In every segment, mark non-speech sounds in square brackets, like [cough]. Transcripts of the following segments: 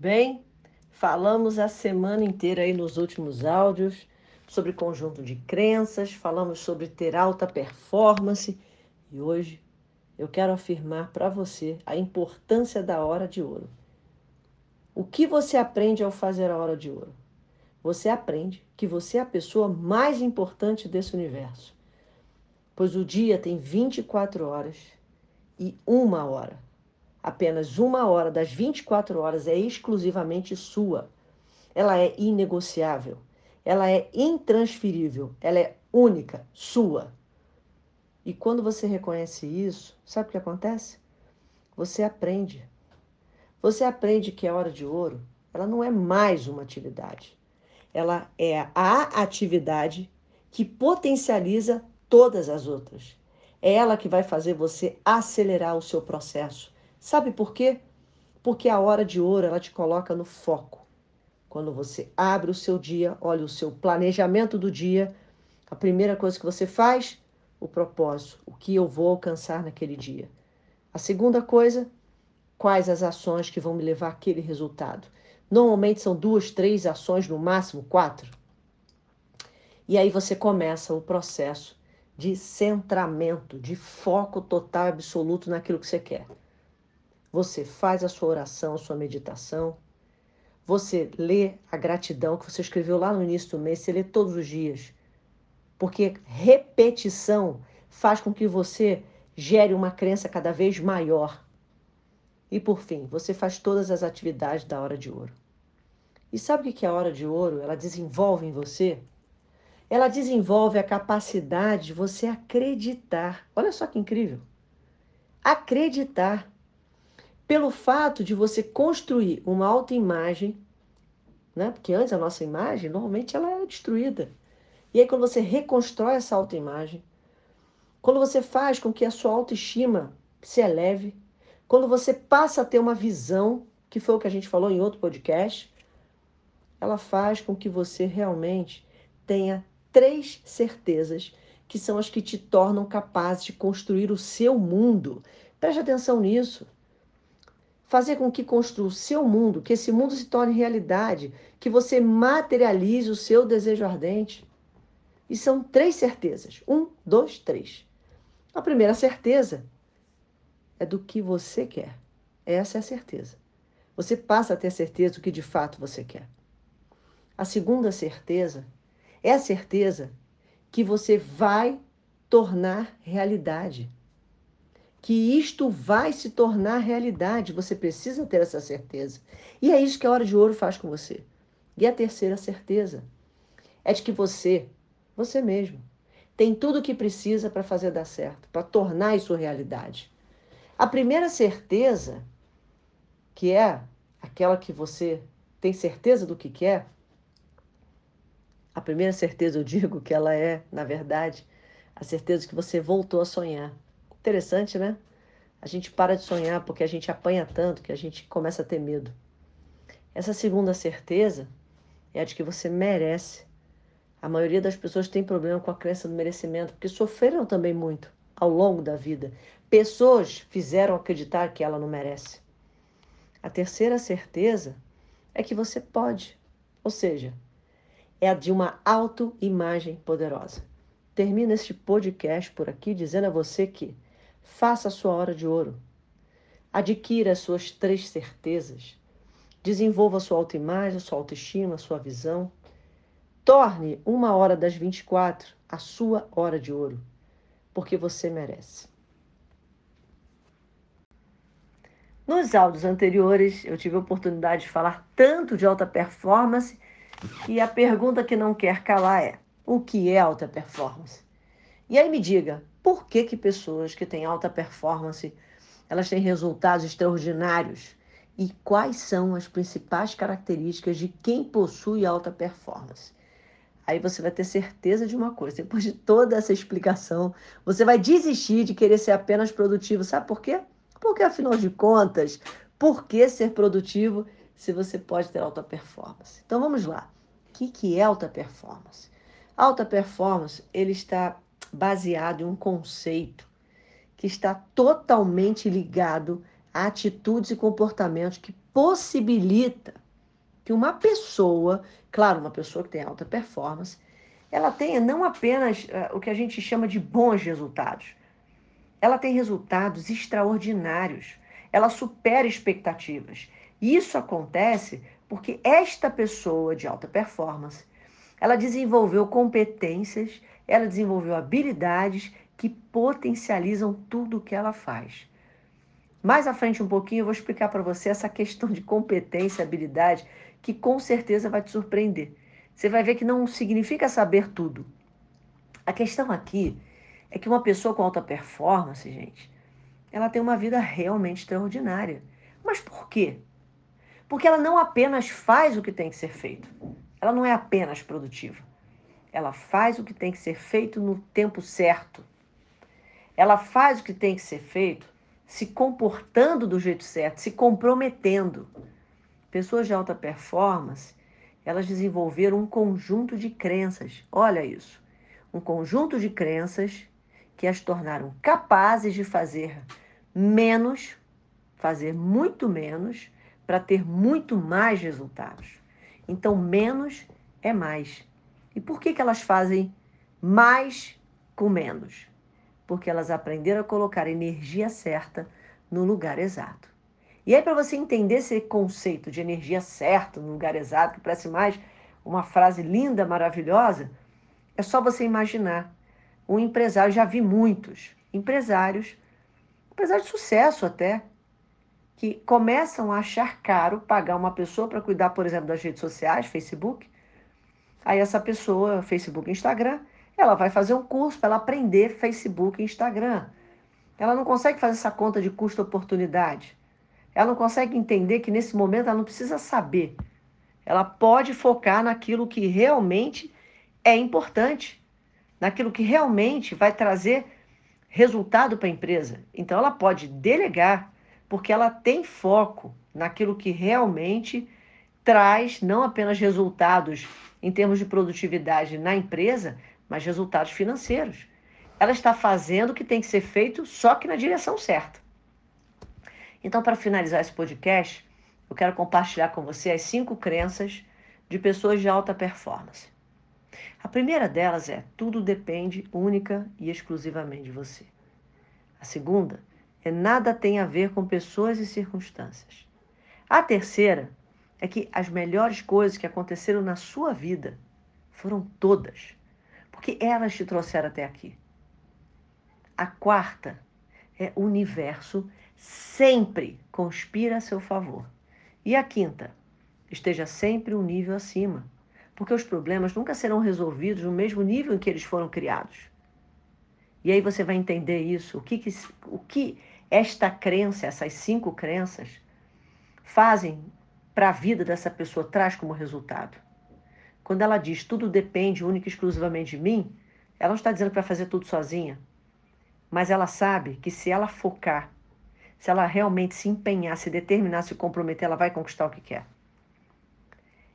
Bem, falamos a semana inteira aí nos últimos áudios sobre conjunto de crenças, falamos sobre ter alta performance e hoje eu quero afirmar para você a importância da hora de ouro. O que você aprende ao fazer a hora de ouro? Você aprende que você é a pessoa mais importante desse universo, pois o dia tem 24 horas e uma hora. Apenas uma hora das 24 horas é exclusivamente sua. Ela é inegociável, ela é intransferível, ela é única, sua. E quando você reconhece isso, sabe o que acontece? Você aprende. Você aprende que a hora de ouro, ela não é mais uma atividade. Ela é a atividade que potencializa todas as outras. É ela que vai fazer você acelerar o seu processo Sabe por quê? Porque a hora de ouro ela te coloca no foco. Quando você abre o seu dia, olha o seu planejamento do dia, a primeira coisa que você faz, o propósito, o que eu vou alcançar naquele dia. A segunda coisa, quais as ações que vão me levar àquele resultado. Normalmente são duas, três ações, no máximo quatro. E aí você começa o processo de centramento, de foco total absoluto naquilo que você quer. Você faz a sua oração, a sua meditação. Você lê a gratidão que você escreveu lá no início do mês, você lê todos os dias. Porque repetição faz com que você gere uma crença cada vez maior. E por fim, você faz todas as atividades da hora de ouro. E sabe o que a hora de ouro? Ela desenvolve em você? Ela desenvolve a capacidade de você acreditar. Olha só que incrível. Acreditar pelo fato de você construir uma autoimagem, né? Porque antes a nossa imagem, normalmente ela era destruída. E aí quando você reconstrói essa autoimagem, quando você faz com que a sua autoestima se eleve, quando você passa a ter uma visão, que foi o que a gente falou em outro podcast, ela faz com que você realmente tenha três certezas que são as que te tornam capaz de construir o seu mundo. Preste atenção nisso fazer com que construa o seu mundo, que esse mundo se torne realidade, que você materialize o seu desejo ardente. E são três certezas. Um, dois, três. A primeira certeza é do que você quer. Essa é a certeza. Você passa a ter certeza do que de fato você quer. A segunda certeza é a certeza que você vai tornar realidade que isto vai se tornar realidade. Você precisa ter essa certeza. E é isso que a hora de ouro faz com você. E a terceira certeza é de que você, você mesmo, tem tudo o que precisa para fazer dar certo, para tornar isso realidade. A primeira certeza, que é aquela que você tem certeza do que quer, a primeira certeza eu digo que ela é, na verdade, a certeza que você voltou a sonhar. Interessante, né? A gente para de sonhar porque a gente apanha tanto que a gente começa a ter medo. Essa segunda certeza é a de que você merece. A maioria das pessoas tem problema com a crença do merecimento, porque sofreram também muito ao longo da vida. Pessoas fizeram acreditar que ela não merece. A terceira certeza é que você pode, ou seja, é a de uma autoimagem poderosa. Termino este podcast por aqui dizendo a você que Faça a sua hora de ouro. Adquira as suas três certezas. Desenvolva a sua autoimagem, a sua autoestima, a sua visão. Torne uma hora das 24 a sua hora de ouro, porque você merece. Nos áudios anteriores, eu tive a oportunidade de falar tanto de alta performance e a pergunta que não quer calar é: o que é alta performance? E aí me diga, por que, que pessoas que têm alta performance elas têm resultados extraordinários? E quais são as principais características de quem possui alta performance? Aí você vai ter certeza de uma coisa: depois de toda essa explicação, você vai desistir de querer ser apenas produtivo. Sabe por quê? Porque, afinal de contas, por que ser produtivo se você pode ter alta performance? Então vamos lá. O que, é alta performance? Alta performance, ele está baseado em um conceito que está totalmente ligado a atitudes e comportamentos que possibilita que uma pessoa, claro, uma pessoa que tem alta performance, ela tenha não apenas uh, o que a gente chama de bons resultados, ela tem resultados extraordinários, ela supera expectativas. E isso acontece porque esta pessoa de alta performance, ela desenvolveu competências, ela desenvolveu habilidades que potencializam tudo o que ela faz. Mais à frente um pouquinho eu vou explicar para você essa questão de competência, habilidade, que com certeza vai te surpreender. Você vai ver que não significa saber tudo. A questão aqui é que uma pessoa com alta performance, gente, ela tem uma vida realmente extraordinária. Mas por quê? Porque ela não apenas faz o que tem que ser feito, ela não é apenas produtiva. Ela faz o que tem que ser feito no tempo certo. Ela faz o que tem que ser feito se comportando do jeito certo, se comprometendo. Pessoas de alta performance, elas desenvolveram um conjunto de crenças. Olha isso. Um conjunto de crenças que as tornaram capazes de fazer menos, fazer muito menos, para ter muito mais resultados. Então, menos é mais. E por que, que elas fazem mais com menos? Porque elas aprenderam a colocar a energia certa no lugar exato. E aí, para você entender esse conceito de energia certa no lugar exato, que parece mais uma frase linda, maravilhosa, é só você imaginar um empresário, já vi muitos empresários, empresários de sucesso até, que começam a achar caro pagar uma pessoa para cuidar, por exemplo, das redes sociais, Facebook. Aí essa pessoa, Facebook e Instagram, ela vai fazer um curso para ela aprender Facebook e Instagram. Ela não consegue fazer essa conta de custo-oportunidade. Ela não consegue entender que nesse momento ela não precisa saber. Ela pode focar naquilo que realmente é importante naquilo que realmente vai trazer resultado para a empresa. Então ela pode delegar, porque ela tem foco naquilo que realmente traz não apenas resultados em termos de produtividade na empresa, mas resultados financeiros. Ela está fazendo o que tem que ser feito, só que na direção certa. Então, para finalizar esse podcast, eu quero compartilhar com você as cinco crenças de pessoas de alta performance. A primeira delas é: tudo depende única e exclusivamente de você. A segunda é: nada tem a ver com pessoas e circunstâncias. A terceira é que as melhores coisas que aconteceram na sua vida foram todas, porque elas te trouxeram até aqui. A quarta é: o universo sempre conspira a seu favor. E a quinta, esteja sempre um nível acima porque os problemas nunca serão resolvidos no mesmo nível em que eles foram criados. E aí você vai entender isso, o que, que, o que esta crença, essas cinco crenças, fazem para a vida dessa pessoa, traz como resultado. Quando ela diz tudo depende única e exclusivamente de mim, ela não está dizendo para fazer tudo sozinha. Mas ela sabe que se ela focar, se ela realmente se empenhar, se determinar, se comprometer, ela vai conquistar o que quer.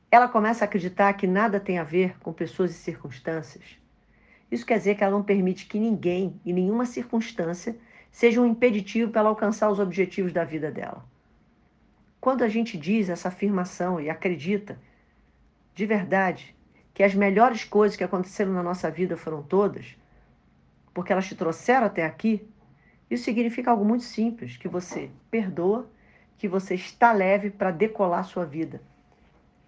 Ela começa a acreditar que nada tem a ver com pessoas e circunstâncias. Isso quer dizer que ela não permite que ninguém e nenhuma circunstância seja um impeditivo para ela alcançar os objetivos da vida dela. Quando a gente diz essa afirmação e acredita de verdade que as melhores coisas que aconteceram na nossa vida foram todas, porque elas te trouxeram até aqui, isso significa algo muito simples, que você perdoa, que você está leve para decolar a sua vida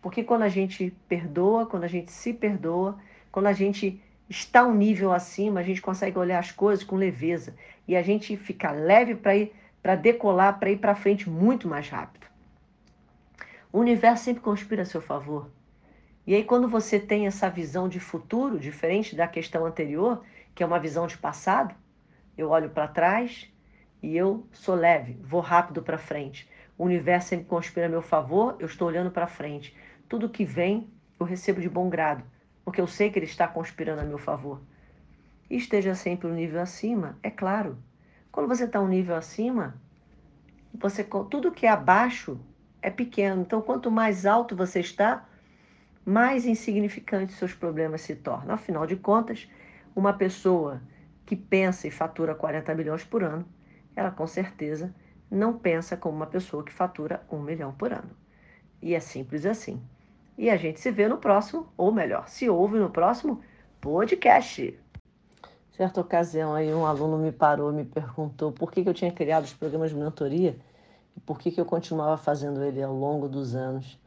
porque quando a gente perdoa, quando a gente se perdoa, quando a gente está um nível acima, a gente consegue olhar as coisas com leveza e a gente fica leve para ir para decolar, para ir para frente muito mais rápido. O universo sempre conspira a seu favor. E aí quando você tem essa visão de futuro, diferente da questão anterior, que é uma visão de passado, eu olho para trás e eu sou leve, vou rápido para frente. O universo sempre conspira a meu favor, eu estou olhando para frente. Tudo que vem eu recebo de bom grado, porque eu sei que ele está conspirando a meu favor. E esteja sempre um nível acima, é claro. Quando você está um nível acima, você tudo que é abaixo é pequeno. Então, quanto mais alto você está, mais insignificantes seus problemas se tornam. Afinal de contas, uma pessoa que pensa e fatura 40 milhões por ano, ela com certeza não pensa como uma pessoa que fatura um milhão por ano. E é simples assim. E a gente se vê no próximo, ou melhor, se ouve no próximo podcast. Certa ocasião aí um aluno me parou e me perguntou por que, que eu tinha criado os programas de mentoria e por que, que eu continuava fazendo ele ao longo dos anos.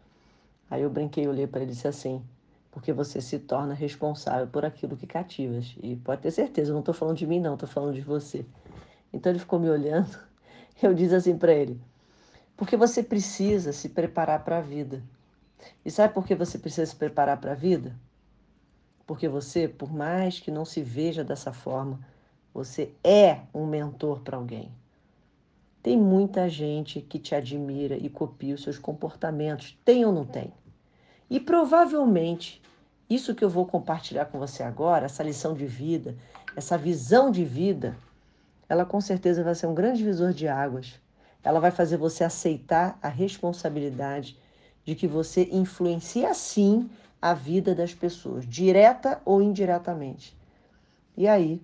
Aí eu brinquei, olhei para ele e disse assim, porque você se torna responsável por aquilo que cativas. E pode ter certeza, eu não estou falando de mim não, estou falando de você. Então ele ficou me olhando, [laughs] eu disse assim para ele, porque você precisa se preparar para a vida. E sabe por que você precisa se preparar para a vida? Porque você, por mais que não se veja dessa forma, você é um mentor para alguém. Tem muita gente que te admira e copia os seus comportamentos, tem ou não tem? E provavelmente isso que eu vou compartilhar com você agora, essa lição de vida, essa visão de vida, ela com certeza vai ser um grande visor de águas. Ela vai fazer você aceitar a responsabilidade de que você influencia sim a vida das pessoas, direta ou indiretamente. E aí,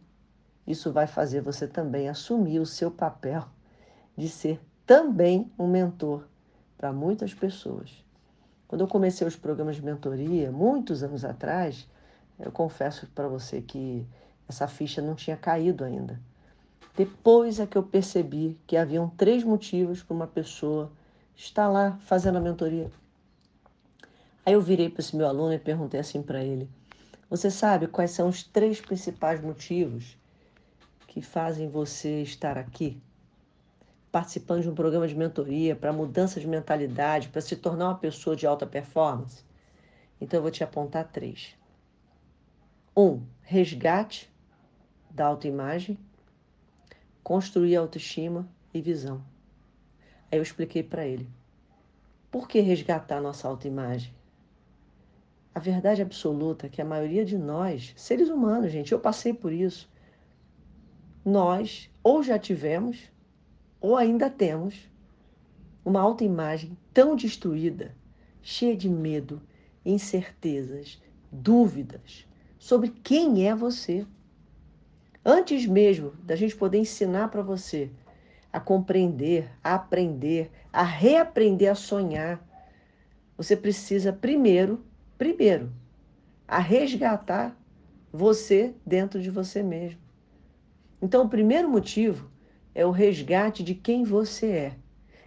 isso vai fazer você também assumir o seu papel de ser também um mentor para muitas pessoas. Quando eu comecei os programas de mentoria, muitos anos atrás, eu confesso para você que essa ficha não tinha caído ainda. Depois é que eu percebi que haviam três motivos para uma pessoa estar lá fazendo a mentoria. Aí eu virei para esse meu aluno e perguntei assim para ele: Você sabe quais são os três principais motivos que fazem você estar aqui? Participando de um programa de mentoria para mudança de mentalidade, para se tornar uma pessoa de alta performance? Então eu vou te apontar três. Um, resgate da autoimagem, construir autoestima e visão. Aí eu expliquei para ele. Por que resgatar nossa autoimagem? A verdade absoluta é que a maioria de nós, seres humanos, gente, eu passei por isso. Nós ou já tivemos ou ainda temos uma autoimagem tão destruída, cheia de medo, incertezas, dúvidas sobre quem é você. Antes mesmo da gente poder ensinar para você a compreender, a aprender, a reaprender a sonhar, você precisa primeiro primeiro, a resgatar você dentro de você mesmo. Então, o primeiro motivo é o resgate de quem você é.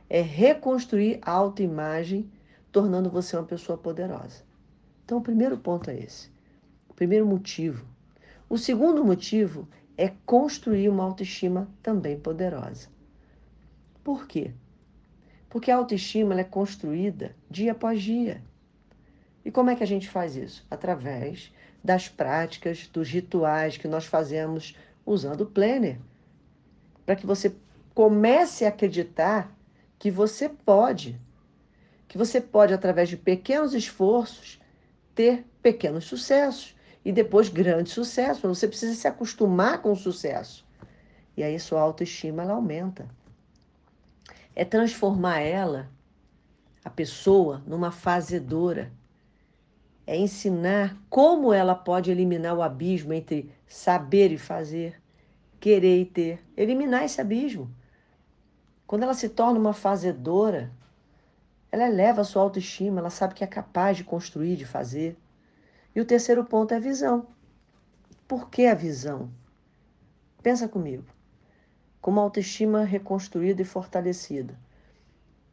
É reconstruir a autoimagem, tornando você uma pessoa poderosa. Então, o primeiro ponto é esse. O primeiro motivo. O segundo motivo é construir uma autoestima também poderosa. Por quê? Porque a autoestima é construída dia após dia. E como é que a gente faz isso? Através das práticas, dos rituais que nós fazemos usando o planner. Para que você comece a acreditar que você pode. Que você pode, através de pequenos esforços, ter pequenos sucessos e depois grandes sucessos. Você precisa se acostumar com o sucesso. E aí sua autoestima ela aumenta. É transformar ela, a pessoa, numa fazedora é ensinar como ela pode eliminar o abismo entre saber e fazer, querer e ter, eliminar esse abismo. Quando ela se torna uma fazedora, ela eleva a sua autoestima, ela sabe que é capaz de construir, de fazer. E o terceiro ponto é a visão. Por que a visão? Pensa comigo. Com uma autoestima reconstruída e fortalecida,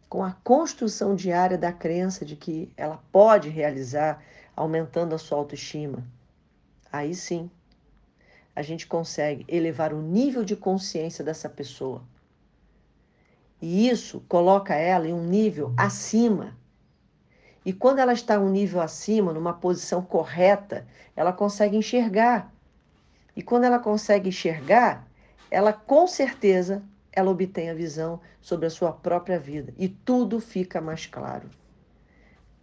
com a construção diária da crença de que ela pode realizar aumentando a sua autoestima, aí sim a gente consegue elevar o nível de consciência dessa pessoa. E isso coloca ela em um nível acima. E quando ela está um nível acima, numa posição correta, ela consegue enxergar. E quando ela consegue enxergar, ela com certeza ela obtém a visão sobre a sua própria vida e tudo fica mais claro.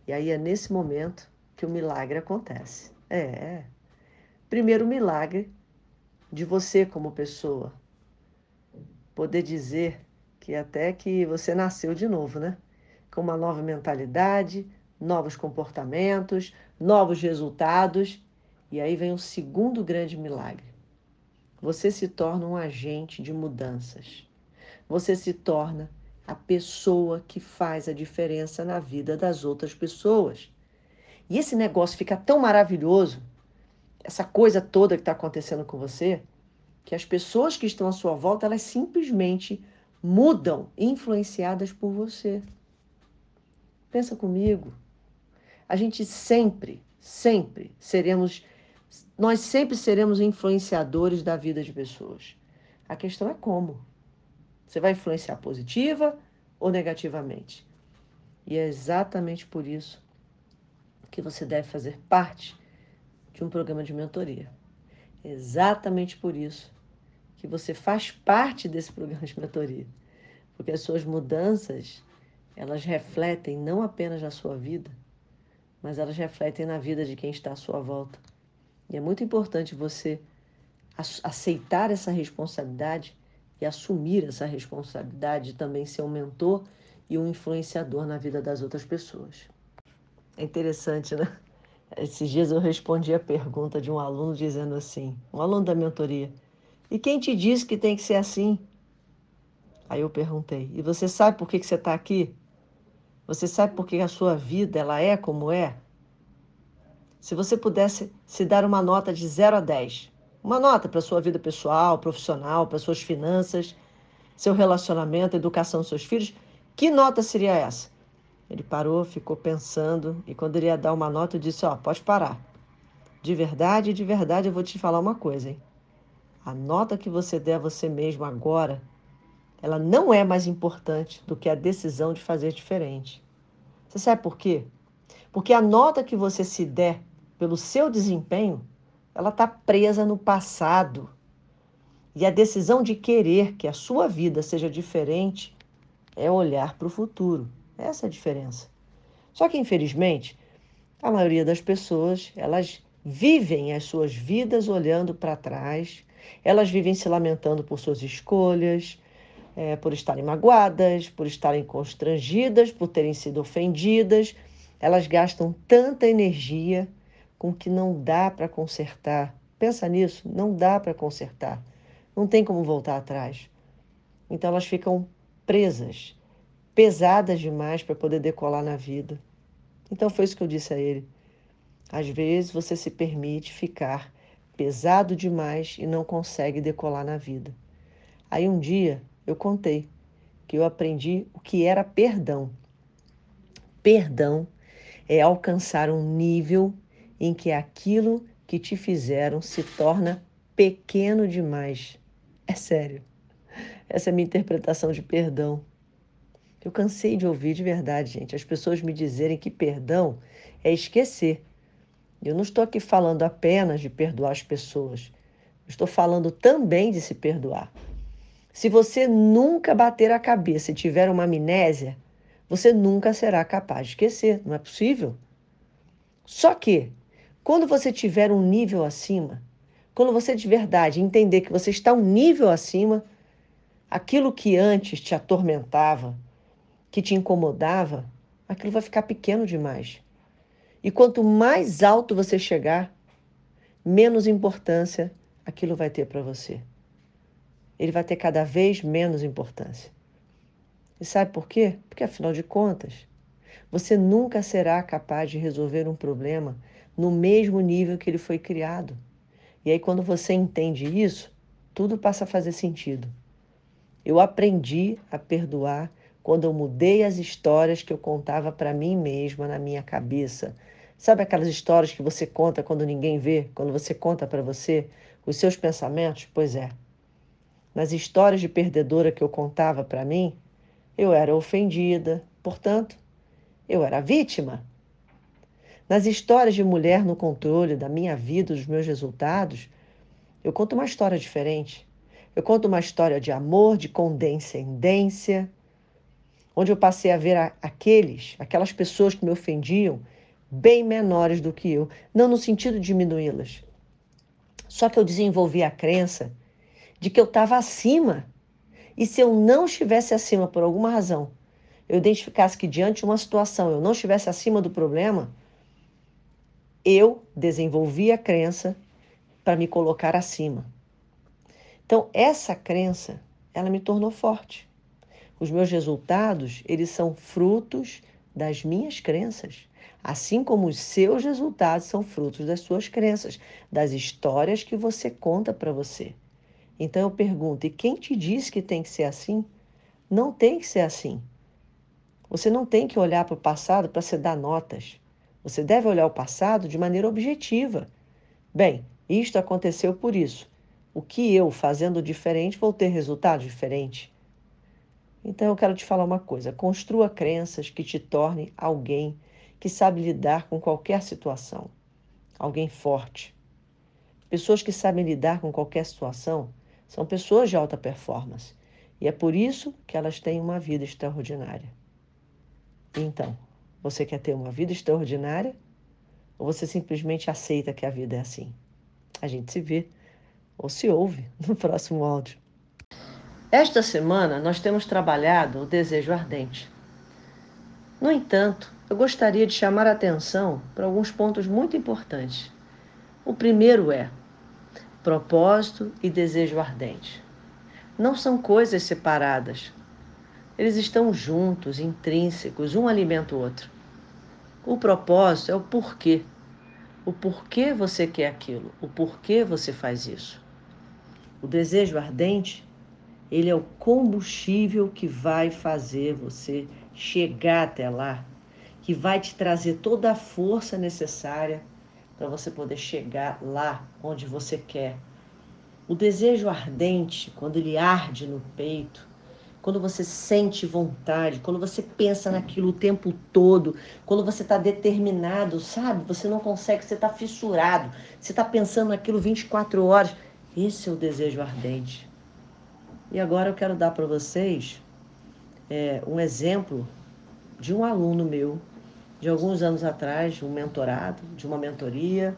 E aí é nesse momento que o milagre acontece. É. Primeiro milagre de você como pessoa. Poder dizer que até que você nasceu de novo, né? Com uma nova mentalidade, novos comportamentos, novos resultados. E aí vem o segundo grande milagre. Você se torna um agente de mudanças. Você se torna a pessoa que faz a diferença na vida das outras pessoas. E esse negócio fica tão maravilhoso, essa coisa toda que está acontecendo com você, que as pessoas que estão à sua volta, elas simplesmente mudam, influenciadas por você. Pensa comigo. A gente sempre, sempre seremos, nós sempre seremos influenciadores da vida de pessoas. A questão é como. Você vai influenciar positiva ou negativamente? E é exatamente por isso que você deve fazer parte de um programa de mentoria. Exatamente por isso que você faz parte desse programa de mentoria. Porque as suas mudanças, elas refletem não apenas na sua vida, mas elas refletem na vida de quem está à sua volta. E é muito importante você aceitar essa responsabilidade e assumir essa responsabilidade de também ser um mentor e um influenciador na vida das outras pessoas. É interessante, né? Esses dias eu respondi a pergunta de um aluno dizendo assim, um aluno da mentoria, e quem te disse que tem que ser assim? Aí eu perguntei, e você sabe por que, que você está aqui? Você sabe por que a sua vida ela é como é? Se você pudesse se dar uma nota de 0 a 10, uma nota para a sua vida pessoal, profissional, para suas finanças, seu relacionamento, educação dos seus filhos, que nota seria essa? Ele parou, ficou pensando e quando ele ia dar uma nota, eu disse: Ó, oh, pode parar. De verdade, de verdade, eu vou te falar uma coisa, hein? A nota que você der a você mesmo agora, ela não é mais importante do que a decisão de fazer diferente. Você sabe por quê? Porque a nota que você se der pelo seu desempenho, ela está presa no passado. E a decisão de querer que a sua vida seja diferente é olhar para o futuro. Essa é a diferença. Só que, infelizmente, a maioria das pessoas, elas vivem as suas vidas olhando para trás, elas vivem se lamentando por suas escolhas, é, por estarem magoadas, por estarem constrangidas, por terem sido ofendidas. Elas gastam tanta energia com que não dá para consertar. Pensa nisso, não dá para consertar. Não tem como voltar atrás. Então elas ficam presas pesadas demais para poder decolar na vida. Então foi isso que eu disse a ele. Às vezes você se permite ficar pesado demais e não consegue decolar na vida. Aí um dia eu contei que eu aprendi o que era perdão. Perdão é alcançar um nível em que aquilo que te fizeram se torna pequeno demais. É sério. Essa é a minha interpretação de perdão. Eu cansei de ouvir de verdade, gente, as pessoas me dizerem que perdão é esquecer. Eu não estou aqui falando apenas de perdoar as pessoas. estou falando também de se perdoar. Se você nunca bater a cabeça e tiver uma amnésia, você nunca será capaz de esquecer. Não é possível. Só que, quando você tiver um nível acima, quando você de verdade entender que você está um nível acima, aquilo que antes te atormentava, que te incomodava, aquilo vai ficar pequeno demais. E quanto mais alto você chegar, menos importância aquilo vai ter para você. Ele vai ter cada vez menos importância. E sabe por quê? Porque afinal de contas, você nunca será capaz de resolver um problema no mesmo nível que ele foi criado. E aí, quando você entende isso, tudo passa a fazer sentido. Eu aprendi a perdoar quando eu mudei as histórias que eu contava para mim mesma na minha cabeça. Sabe aquelas histórias que você conta quando ninguém vê, quando você conta para você os seus pensamentos? Pois é. Nas histórias de perdedora que eu contava para mim, eu era ofendida, portanto, eu era vítima. Nas histórias de mulher no controle da minha vida, dos meus resultados, eu conto uma história diferente. Eu conto uma história de amor, de condescendência, onde eu passei a ver aqueles, aquelas pessoas que me ofendiam, bem menores do que eu, não no sentido de diminuí-las. Só que eu desenvolvi a crença de que eu estava acima. E se eu não estivesse acima por alguma razão, eu identificasse que diante de uma situação eu não estivesse acima do problema, eu desenvolvi a crença para me colocar acima. Então, essa crença, ela me tornou forte. Os meus resultados, eles são frutos das minhas crenças, assim como os seus resultados são frutos das suas crenças, das histórias que você conta para você. Então eu pergunto: e quem te disse que tem que ser assim? Não tem que ser assim. Você não tem que olhar para o passado para se dar notas. Você deve olhar o passado de maneira objetiva. Bem, isto aconteceu por isso. O que eu, fazendo diferente, vou ter resultado diferente? Então eu quero te falar uma coisa: construa crenças que te tornem alguém que sabe lidar com qualquer situação, alguém forte. Pessoas que sabem lidar com qualquer situação são pessoas de alta performance e é por isso que elas têm uma vida extraordinária. Então, você quer ter uma vida extraordinária ou você simplesmente aceita que a vida é assim? A gente se vê ou se ouve no próximo áudio. Esta semana nós temos trabalhado o desejo ardente. No entanto, eu gostaria de chamar a atenção para alguns pontos muito importantes. O primeiro é propósito e desejo ardente. Não são coisas separadas. Eles estão juntos, intrínsecos, um alimenta o outro. O propósito é o porquê. O porquê você quer aquilo, o porquê você faz isso. O desejo ardente, ele é o combustível que vai fazer você chegar até lá, que vai te trazer toda a força necessária para você poder chegar lá onde você quer. O desejo ardente, quando ele arde no peito, quando você sente vontade, quando você pensa naquilo o tempo todo, quando você está determinado, sabe? Você não consegue, você está fissurado, você está pensando naquilo 24 horas. Esse é o desejo ardente. E agora eu quero dar para vocês é, um exemplo de um aluno meu de alguns anos atrás, um mentorado, de uma mentoria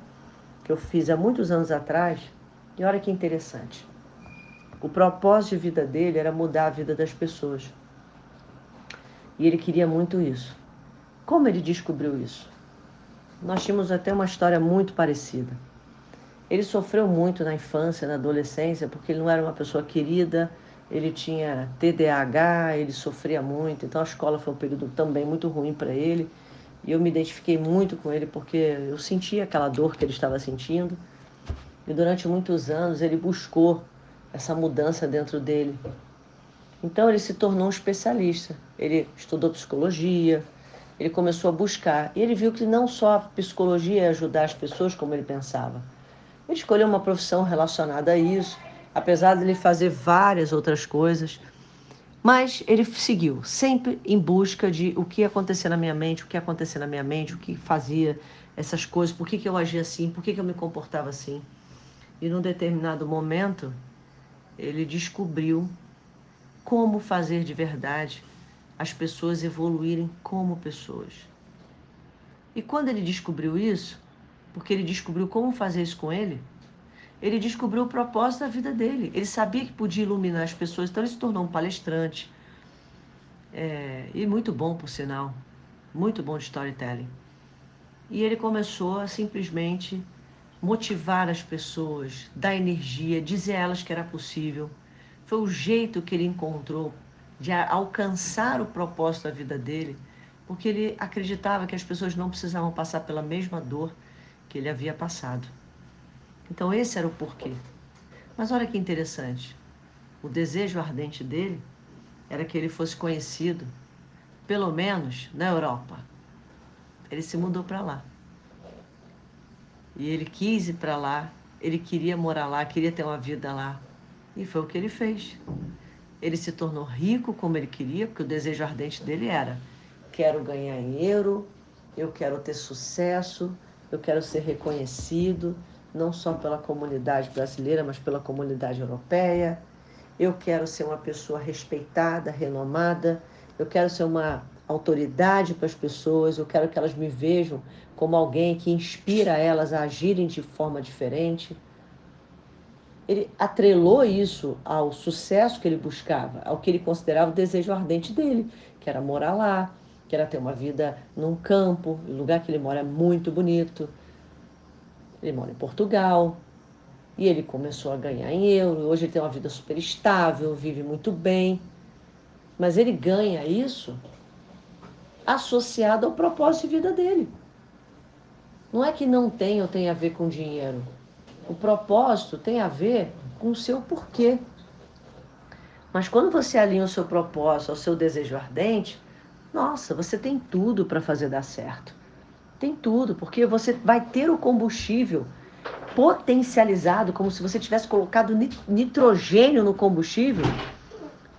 que eu fiz há muitos anos atrás. E olha que interessante. O propósito de vida dele era mudar a vida das pessoas. E ele queria muito isso. Como ele descobriu isso? Nós tínhamos até uma história muito parecida. Ele sofreu muito na infância, na adolescência, porque ele não era uma pessoa querida, ele tinha TDAH, ele sofria muito, então a escola foi um período também muito ruim para ele. E eu me identifiquei muito com ele porque eu sentia aquela dor que ele estava sentindo. E durante muitos anos ele buscou essa mudança dentro dele. Então ele se tornou um especialista. Ele estudou psicologia, ele começou a buscar. E ele viu que não só a psicologia ia ajudar as pessoas como ele pensava. Ele escolheu uma profissão relacionada a isso, apesar de ele fazer várias outras coisas. Mas ele seguiu, sempre em busca de o que ia acontecer na minha mente, o que ia acontecer na minha mente, o que fazia essas coisas, por que, que eu agia assim, por que, que eu me comportava assim. E num determinado momento, ele descobriu como fazer de verdade as pessoas evoluírem como pessoas. E quando ele descobriu isso, porque ele descobriu como fazer isso com ele, ele descobriu o propósito da vida dele. Ele sabia que podia iluminar as pessoas, então ele se tornou um palestrante. É, e muito bom, por sinal. Muito bom de storytelling. E ele começou a simplesmente motivar as pessoas, dar energia, dizer a elas que era possível. Foi o jeito que ele encontrou de alcançar o propósito da vida dele, porque ele acreditava que as pessoas não precisavam passar pela mesma dor que ele havia passado. Então esse era o porquê. Mas olha que interessante. O desejo ardente dele era que ele fosse conhecido, pelo menos na Europa. Ele se mudou para lá. E ele quis ir para lá, ele queria morar lá, queria ter uma vida lá. E foi o que ele fez. Ele se tornou rico como ele queria, porque o desejo ardente dele era: quero ganhar euro, eu quero ter sucesso, eu quero ser reconhecido, não só pela comunidade brasileira, mas pela comunidade europeia. Eu quero ser uma pessoa respeitada, renomada. Eu quero ser uma autoridade para as pessoas. Eu quero que elas me vejam como alguém que inspira elas a agirem de forma diferente. Ele atrelou isso ao sucesso que ele buscava, ao que ele considerava o desejo ardente dele, que era morar lá, que era ter uma vida num campo, o lugar que ele mora é muito bonito, ele mora em Portugal. E ele começou a ganhar em euro. Hoje ele tem uma vida super estável, vive muito bem. Mas ele ganha isso associado ao propósito de vida dele. Não é que não tem ou tem a ver com dinheiro. O propósito tem a ver com o seu porquê. Mas quando você alinha o seu propósito ao seu desejo ardente, nossa, você tem tudo para fazer dar certo. Tem tudo, porque você vai ter o combustível potencializado, como se você tivesse colocado nitrogênio no combustível,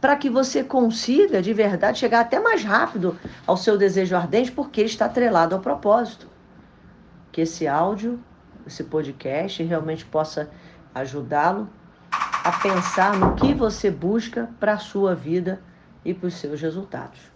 para que você consiga de verdade chegar até mais rápido ao seu desejo ardente, porque está atrelado ao propósito. Que esse áudio, esse podcast realmente possa ajudá-lo a pensar no que você busca para a sua vida e para os seus resultados.